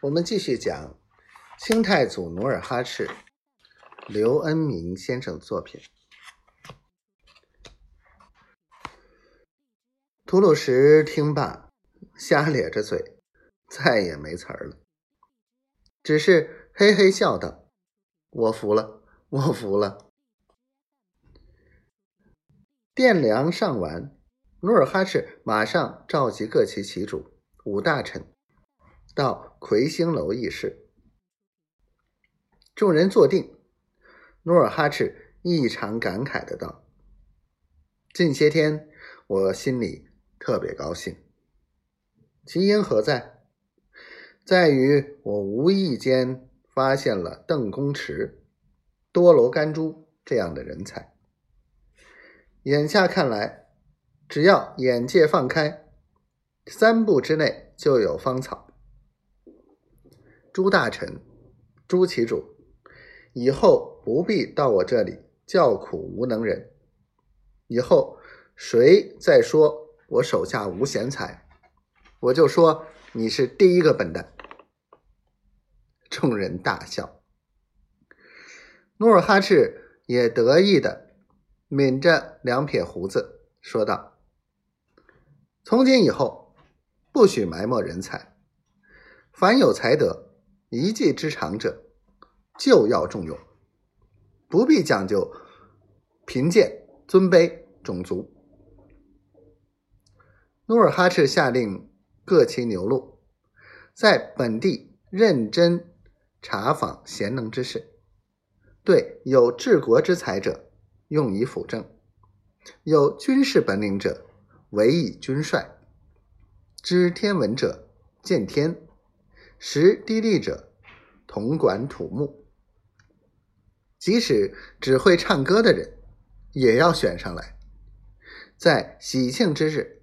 我们继续讲清太祖努尔哈赤，刘恩明先生作品。吐鲁什听罢，瞎咧着嘴，再也没词儿了，只是嘿嘿笑道：“我服了，我服了。”殿粮上完，努尔哈赤马上召集各旗旗主、五大臣。到魁星楼议事，众人坐定。努尔哈赤异常感慨的道：“近些天我心里特别高兴，其因何在？在于我无意间发现了邓公池、多罗甘珠这样的人才。眼下看来，只要眼界放开，三步之内就有芳草。”朱大臣、朱旗主，以后不必到我这里叫苦无能人。以后谁再说我手下无贤才，我就说你是第一个笨蛋。众人大笑。努尔哈赤也得意的抿着两撇胡子，说道：“从今以后，不许埋没人才，凡有才德。”一技之长者，就要重用，不必讲究贫贱、尊卑、种族。努尔哈赤下令各旗牛录，在本地认真查访贤能之士，对有治国之才者用以辅政，有军事本领者委以军帅，知天文者见天。识地利者，统管土木。即使只会唱歌的人，也要选上来，在喜庆之日、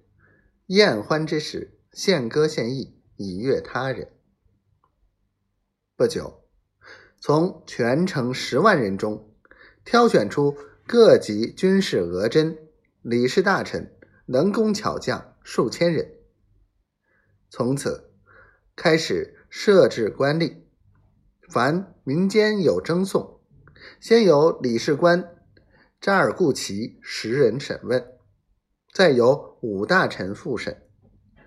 宴欢之时，献歌献艺，以悦他人。不久，从全城十万人中，挑选出各级军事额真、礼士大臣、能工巧匠数千人，从此开始。设置官吏，凡民间有争讼，先由理事官扎尔固齐十人审问，再由五大臣复审，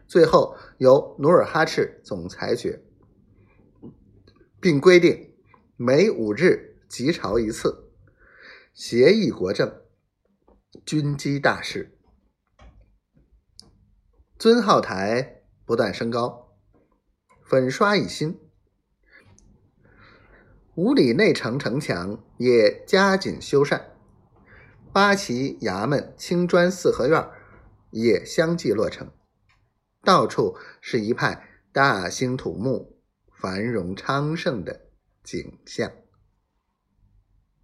最后由努尔哈赤总裁决，并规定每五日集朝一次，协议国政，军机大事，尊号台不断升高。粉刷一新，五里内城城墙也加紧修缮，八旗衙门青砖四合院也相继落成，到处是一派大兴土木、繁荣昌盛的景象。